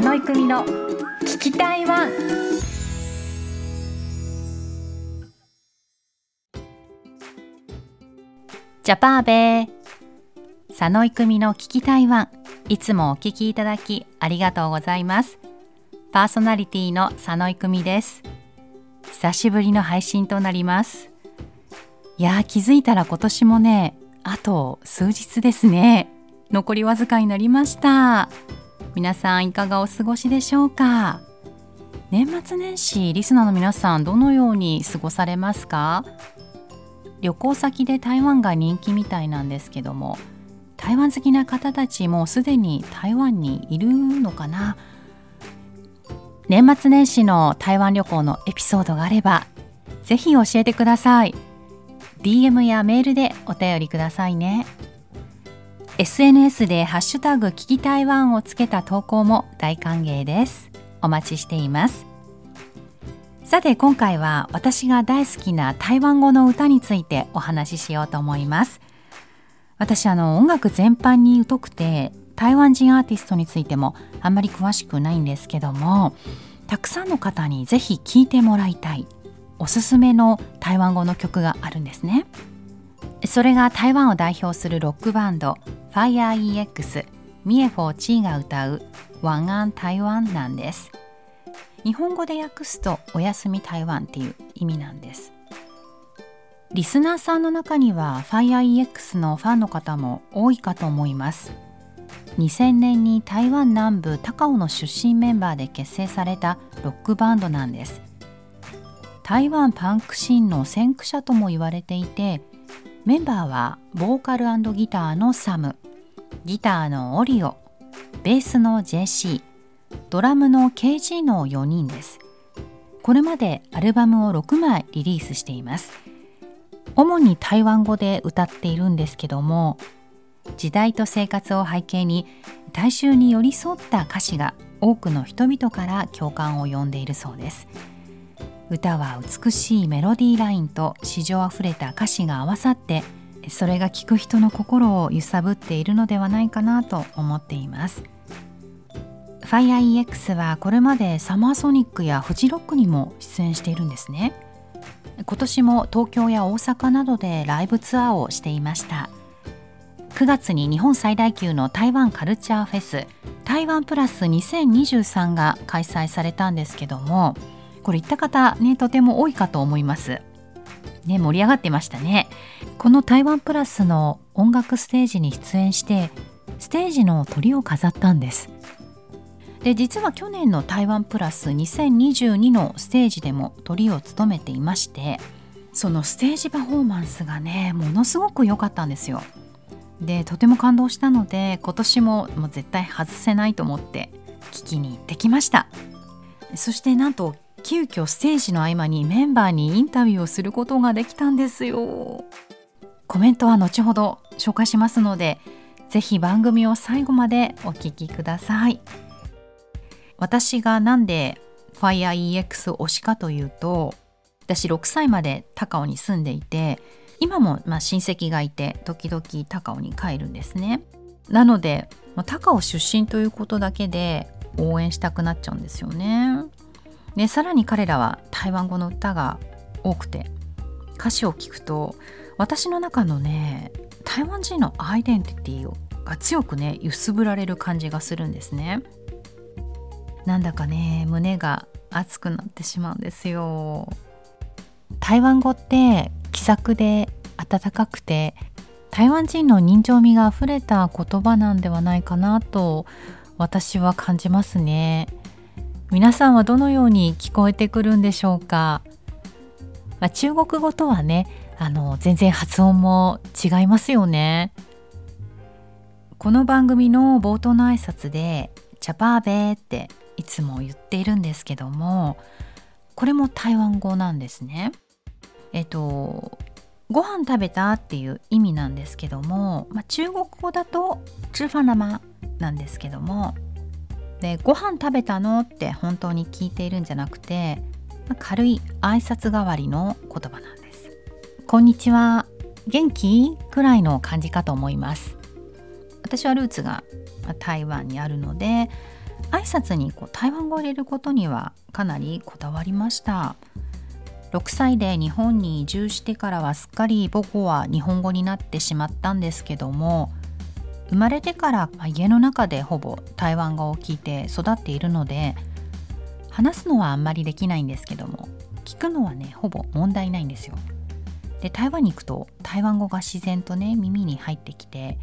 佐野育美の聞きたいワン。呷飽未佐野育美の聞きたいワン。いつもお聞きいただきありがとうございます。パーソナリティの佐野育美です。久しぶりの配信となります。いや気づいたら今年もねあと数日ですね。残りわずかになりました。皆さんいかがお過ごしでしょうか？年末年始リスナーの皆さんどのように過ごされますか？旅行先で台湾が人気みたいなんですけども台湾好きな方たちもすでに台湾にいるのかな？年末年始の台湾旅行のエピソードがあればぜひ教えてください。DM やメールでお便りくださいね。SNS でハッシュタグ聞き台湾をつけた投稿も大歓迎です。お待ちしています。さて今回は私が大好きな台湾語の歌についてお話ししようと思います。私あの音楽全般に疎くて台湾人アーティストについてもあんまり詳しくないんですけどもたくさんの方にぜひ聴いてもらいたいおすすめの台湾語の曲があるんですね。それが台湾を代表するロックバンド FireEX ミエフォーチーが歌う湾岸台湾なんです。日本語で訳すとおやすみ台湾っていう意味なんです。リスナーさんの中には FireEX のファンの方も多いかと思います。2000年に台湾南部高雄の出身メンバーで結成されたロックバンドなんです。台湾パンクシーンの先駆者とも言われていてメンバーはボーカルギターのサムギターのオリオベースの JC ドラムの KG の4人です。これまでアルバムを6枚リリースしています。主に台湾語で歌っているんですけども時代と生活を背景に大衆に寄り添った歌詞が多くの人々から共感を呼んでいるそうです。歌は美しいメロディーラインと詩情あふれた歌詞が合わさってそれが聴く人の心を揺さぶっているのではないかなと思っています。FireEX はこれまでサマーソニックやフジロックにも出演しているんですね。今年も東京や大阪などでライブツアーをしていました。9月に日本最大級の台湾カルチャーフェス台湾プラス2023が開催されたんですけどもこれ行った方ねとても多いかと思います。ね盛り上がってましたね。この台湾プラスの音楽ステージに出演してステージの鳥を飾ったんです。で実は去年の台湾プラス2022のステージでも鳥を務めていましてそのステージパフォーマンスがねものすごく良かったんですよ。でとても感動したので今年ももう絶対外せないと思って聞きに行ってきました。そしてなんと急遽ステージの合間にメンバーにインタビューをすることができたんですよ。コメントは後ほど紹介しますのでぜひ番組を最後までお聞きください。私がなんで FireEX 推しかというと私6歳まで高尾に住んでいて今もま親戚がいて時々高尾に帰るんですね。なので高尾出身ということだけで応援したくなっちゃうんですよね。でさらに彼らは台湾語の歌が多くて歌詞を聞くと私の中のね台湾人のアイデンティティが強くね揺すぶられる感じがするんですね。なんだかね胸が熱くなってしまうんですよ。台湾語って気さくで温かくて台湾人の人情味があふれた言葉なんではないかなと私は感じますね。皆さんはどのように聞こえてくるんでしょうか、まあ、中国語とはねあの全然発音も違いますよねこの番組の冒頭の挨拶で「チャパーベー」っていつも言っているんですけどもこれも台湾語なんですね。えっとご飯食べたっていう意味なんですけども、まあ、中国語だと「吃飯了吗」なんですけどもでご飯食べたのって本当に聞いているんじゃなくて軽い挨拶代わりの言葉なんです。こんにちは元気くらいの感じかと思います。私はルーツが台湾にあるので挨拶にこう台湾語を入れることにはかなりこだわりました6歳で日本に移住してからはすっかり母語は日本語になってしまったんですけども生まれてから家の中でほぼ台湾語を聞いて育っているので話すのはあんまりできないんですけども聞くのはねほぼ問題ないんですよ。で台湾に行くと台湾語が自然とね耳に入ってきて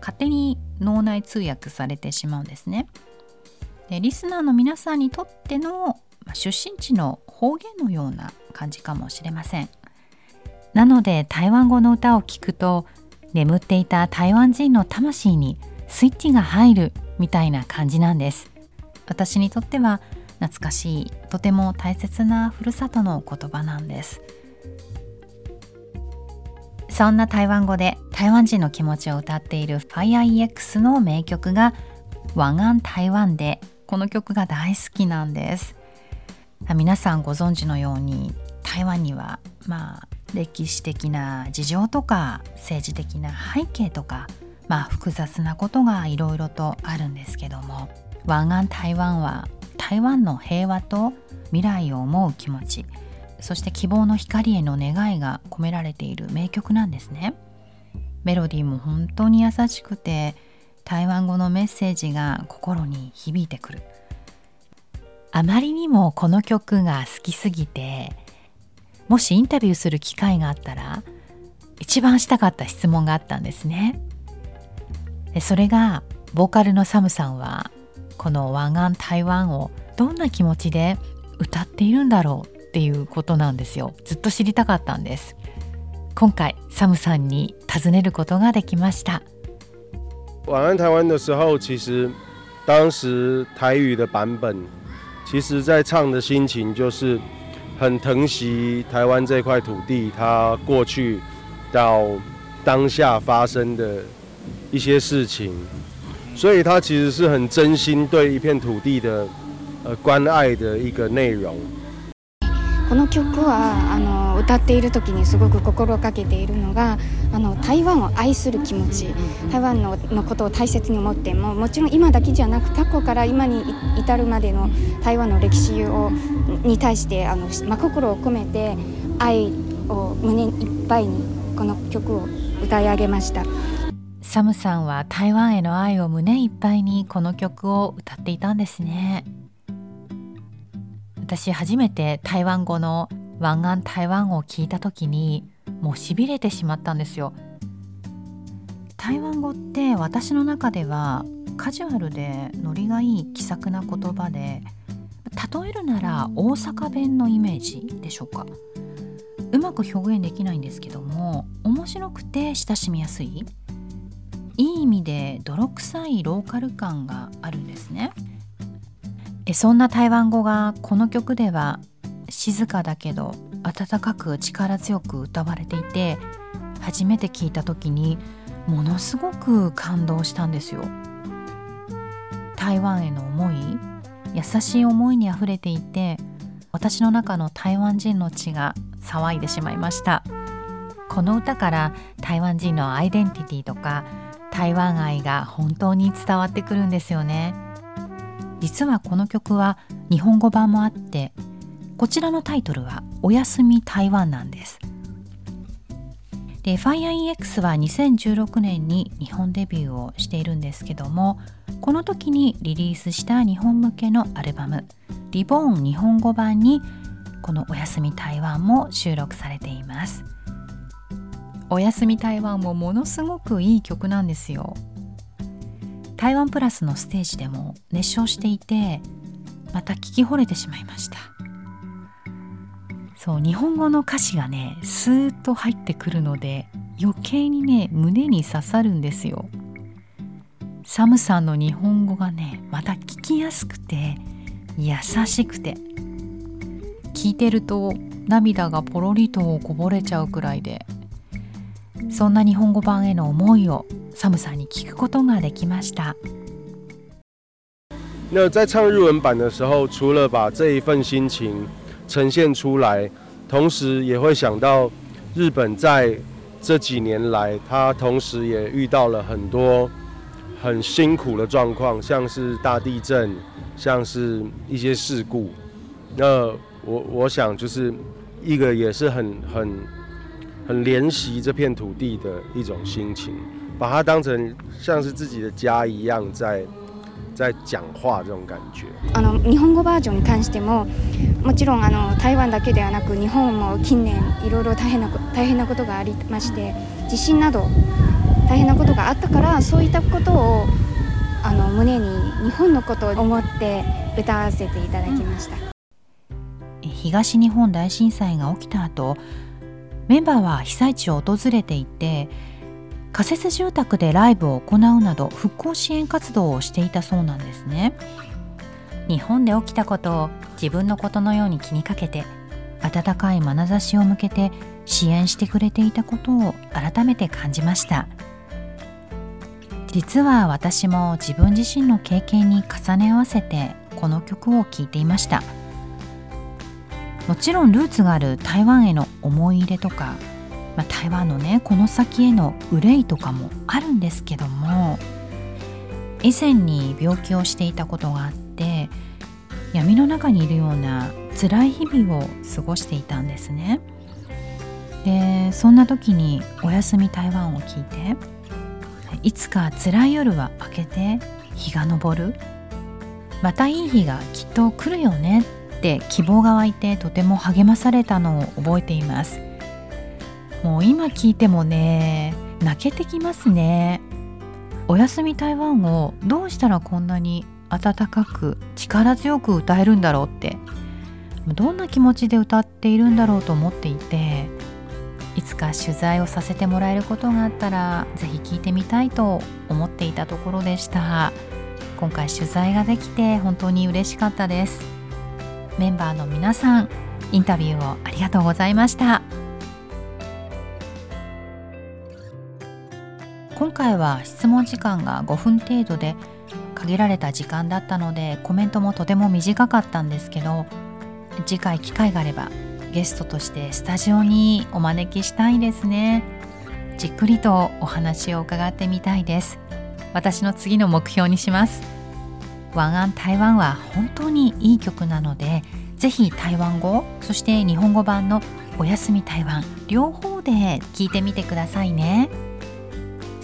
勝手に脳内通訳されてしまうんですね。でリスナーの皆さんにとっての出身地の方言のような感じかもしれません。なので台湾語の歌を聴くと眠っていた台湾人の魂にスイッチが入るみたいな感じなんです。私にとっては懐かしいとても大切なふるさとの言葉なんです。そんな台湾語で台湾人の気持ちを歌っている FireEX の名曲が「湾岸台湾」でこの曲が大好きなんです。皆さんご存知のように台湾にはまあ歴史的な事情とか政治的な背景とかまあ複雑なことがいろいろとあるんですけども湾岸台湾は台湾の平和と未来を思う気持ちそして希望の光への願いが込められている名曲なんですね。メロディーも本当に優しくて台湾語のメッセージが心に響いてくる。あまりにもこの曲が好きすぎてもしインタビューする機会があったら一番したかった質問があったんですね。でそれがボーカルのサムさんはこの湾岸台湾をどんな気持ちで歌っているんだろうっていうことなんですよ。ずっと知りたかったんです。今回サムさんに尋ねることができました。晚安台湾的时候其实当时台语的版本其实在唱的心情就是很疼惜台湾这块土地它过去到当下发生的一些事情所以他其实是很真心对一片土地的呃关爱的一个内容。この曲はあの歌っている時にすごく心がけているのがあの台湾を愛する気持ち台湾ののことを大切に思ってももちろん今だけじゃなく過去から今に至るまでの台湾の歴史をに対してあの、まあ、心を込めて愛を胸いっぱいにこの曲を歌い上げました。サムさんは台湾への愛を胸いっぱいにこの曲を歌っていたんですね。私初めて台湾語の湾岸台湾を聞いた時にもうしびれてしまったんですよ。台湾語って私の中ではカジュアルでノリがいい気さくな言葉で例えるなら大阪弁のイメージでしょうか。うまく表現できないんですけども面白くて親しみやすい。いい意味で泥臭いローカル感があるんですね。そんな台湾語がこの曲では静かだけど温かく力強く歌われていて初めて聞いた時にものすごく感動したんですよ。台湾への思い優しい思いにあふれていて私の中の台湾人の血が騒いでしまいました。この歌から台湾人のアイデンティティとか台湾愛が本当に伝わってくるんですよね。実はこの曲は日本語版もあってこちらのタイトルは「おやすみ台湾」なんです。で FireEX は2016年に日本デビューをしているんですけどもこの時にリリースした日本向けのアルバム「リボーン日本語版」にこの「おやすみ台湾」も収録されています。おやすみ台湾もものすごくいい曲なんですよ。台湾プラスのステージでも熱唱していてまた聞き惚れてしまいました。そう日本語の歌詞がねスーッと入ってくるので余計にね胸に刺さるんですよ。サムさんの日本語がねまた聞きやすくて優しくて。聞いてると涙がポロリとこぼれちゃうくらいで。そんな日本語版への思いをサムさんに聞くことができました。那在唱日文版的时候，除了把这一份心情呈现出来，同时也会想到日本在这几年来，他同时也遇到了很多 很辛苦的状况，像是大地震，像是一些事故。那我我想就是一个也是很很很怜惜这片土地的一种心情， 把它当成像是自己的家一样在在讲话这种感觉。あの日本語バージョンに関してももちろんあの台湾だけではなく日本も近年いろいろ大変な大変なことがありまして地震など大変なことがあったからそういったことをあの胸に日本のことを思って歌わせていただきました東日本大震災が起きた後メンバーは被災地を訪れていて仮設住宅でライブを行うなど復興支援活動をしていたそうなんですね。日本で起きたことを自分のことのように気にかけて温かい眼差しを向けて支援してくれていたことを改めて感じました。実は私も自分自身の経験に重ね合わせてこの曲を聴いていました。もちろんルーツがある台湾への思い入れとか、まあ、台湾のねこの先への憂いとかもあるんですけども以前に病気をしていたことがあって闇の中にいるような辛い日々を過ごしていたんですね。でそんな時に「おやすみ台湾」を聞いていつか辛い夜は明けて日が昇る。またいい日がきっと来るよねって希望が湧いてとても励まされたのを覚えています。もう今聞いてもね泣けてきますね。おやすみ台湾をどうしたらこんなに温かく力強く歌えるんだろうってどんな気持ちで歌っているんだろうと思っていていつか取材をさせてもらえることがあったらぜひ聞いてみたいと思っていたところでした。今回取材ができて本当に嬉しかったです。メンバーの皆さんインタビューをありがとうございました。今回は質問時間が5分程度で限られた時間だったのでコメントもとても短かったんですけど次回機会があればゲストとしてスタジオにお招きしたいですね。じっくりとお話を伺ってみたいです。私の次の目標にします。湾岸台湾は本当にいい曲なのでぜひ台湾語そして日本語版のおやすみ台湾両方で聞いてみてくださいね。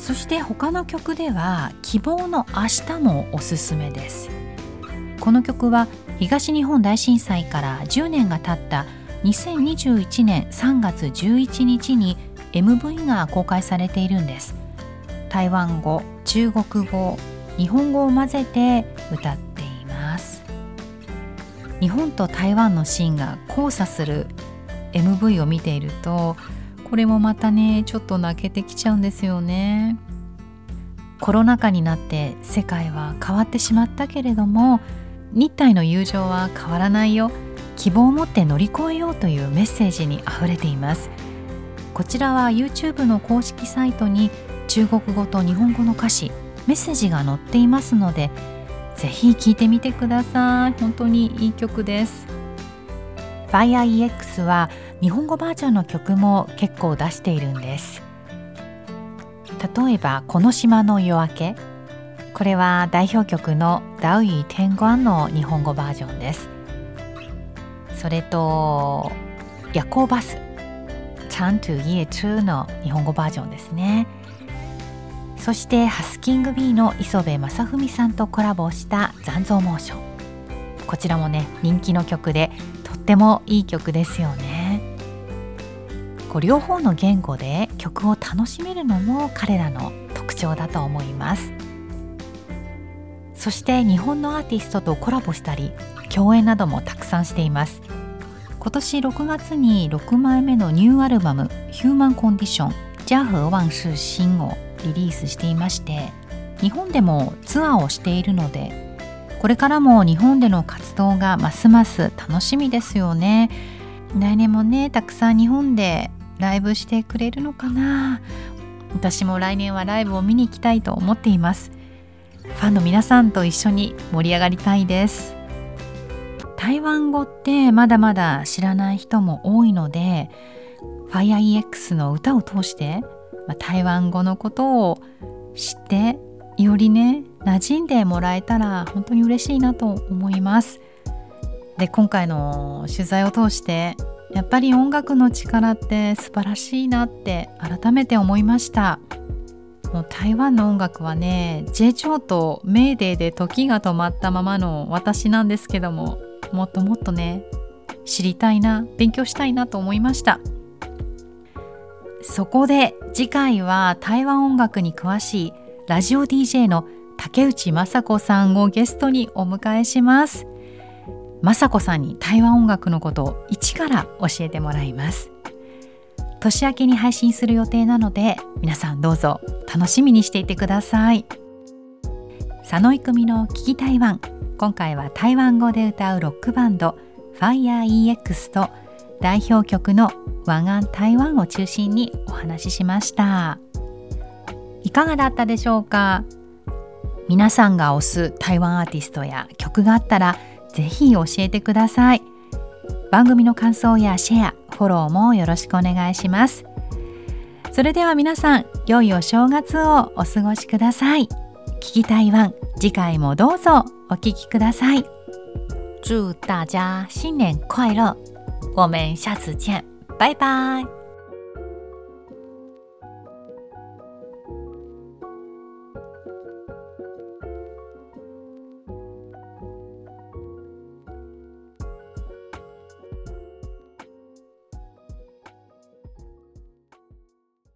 そして他の曲では希望の明日もおすすめです。この曲は東日本大震災から10年が経った2021年3月11日に MV が公開されているんです。台湾語中国語日本語を混ぜて歌っています。日本と台湾のシーンが交差する MV を見ているとこれもまたねちょっと泣けてきちゃうんですよね。コロナ禍になって世界は変わってしまったけれども日体の友情は変わらないよ。希望を持って乗り越えようというメッセージにあふれています。こちらは YouTube の公式サイトに中国語と日本語の歌詞メッセージが載っていますのでぜひ聴いてみてください。本当にいい曲です。FireEX は日本語バージョンの曲も結構出しているんです。例えば「この島の夜明け」これは代表曲の「ダウイ天眼」の日本語バージョンです。それと夜行バス。ちゃんと家2の日本語バージョンですね。そしてハスキング B の磯部正文さんとコラボした残像モーション。こちらもね人気の曲でとってもいい曲ですよね。こう両方の言語で曲を楽しめるのも彼らの特徴だと思います。そして日本のアーティストとコラボしたり共演などもたくさんしています。今年6月に6枚目のニューアルバム「ヒューマンコンディション家和万事新」をリリースしていまして日本でもツアーをしているのでこれからも日本での活動がますます楽しみですよね。来年もねたくさん日本でライブしてくれるのかな？私も来年はライブを見に行きたいと思っています。ファンの皆さんと一緒に盛り上がりたいです。台湾語ってまだまだ知らない人も多いので FireEX の歌を通して、まあ、台湾語のことを知ってよりね馴染んでもらえたら本当に嬉しいなと思います。で今回の取材を通してやっぱり音楽の力って素晴らしいなって改めて思いました。もう台湾の音楽はね J 超とメーデーで時が止まったままの私なんですけどももっともっとね知りたいな勉強したいなと思いました。そこで次回は台湾音楽に詳しいラジオ DJ の竹内雅子さんをゲストにお迎えします。雅子さんに台湾音楽のことを一から教えてもらいます。年明けに配信する予定なので皆さんどうぞ楽しみにしていてください。佐野育美の聞き台湾。今回は台湾語で歌うロックバンド FireEX と代表曲の湾岸台湾を中心にお話ししました。いかがだったでしょうか？皆さんが推す台湾アーティストや曲があったらぜひ教えてください。番組の感想やシェアフォローもよろしくお願いします。それでは皆さん良いお正月をお過ごしください。聞き台湾次回もどうぞお聞きください。祝大家新年快乐。我们下次见。拜拜。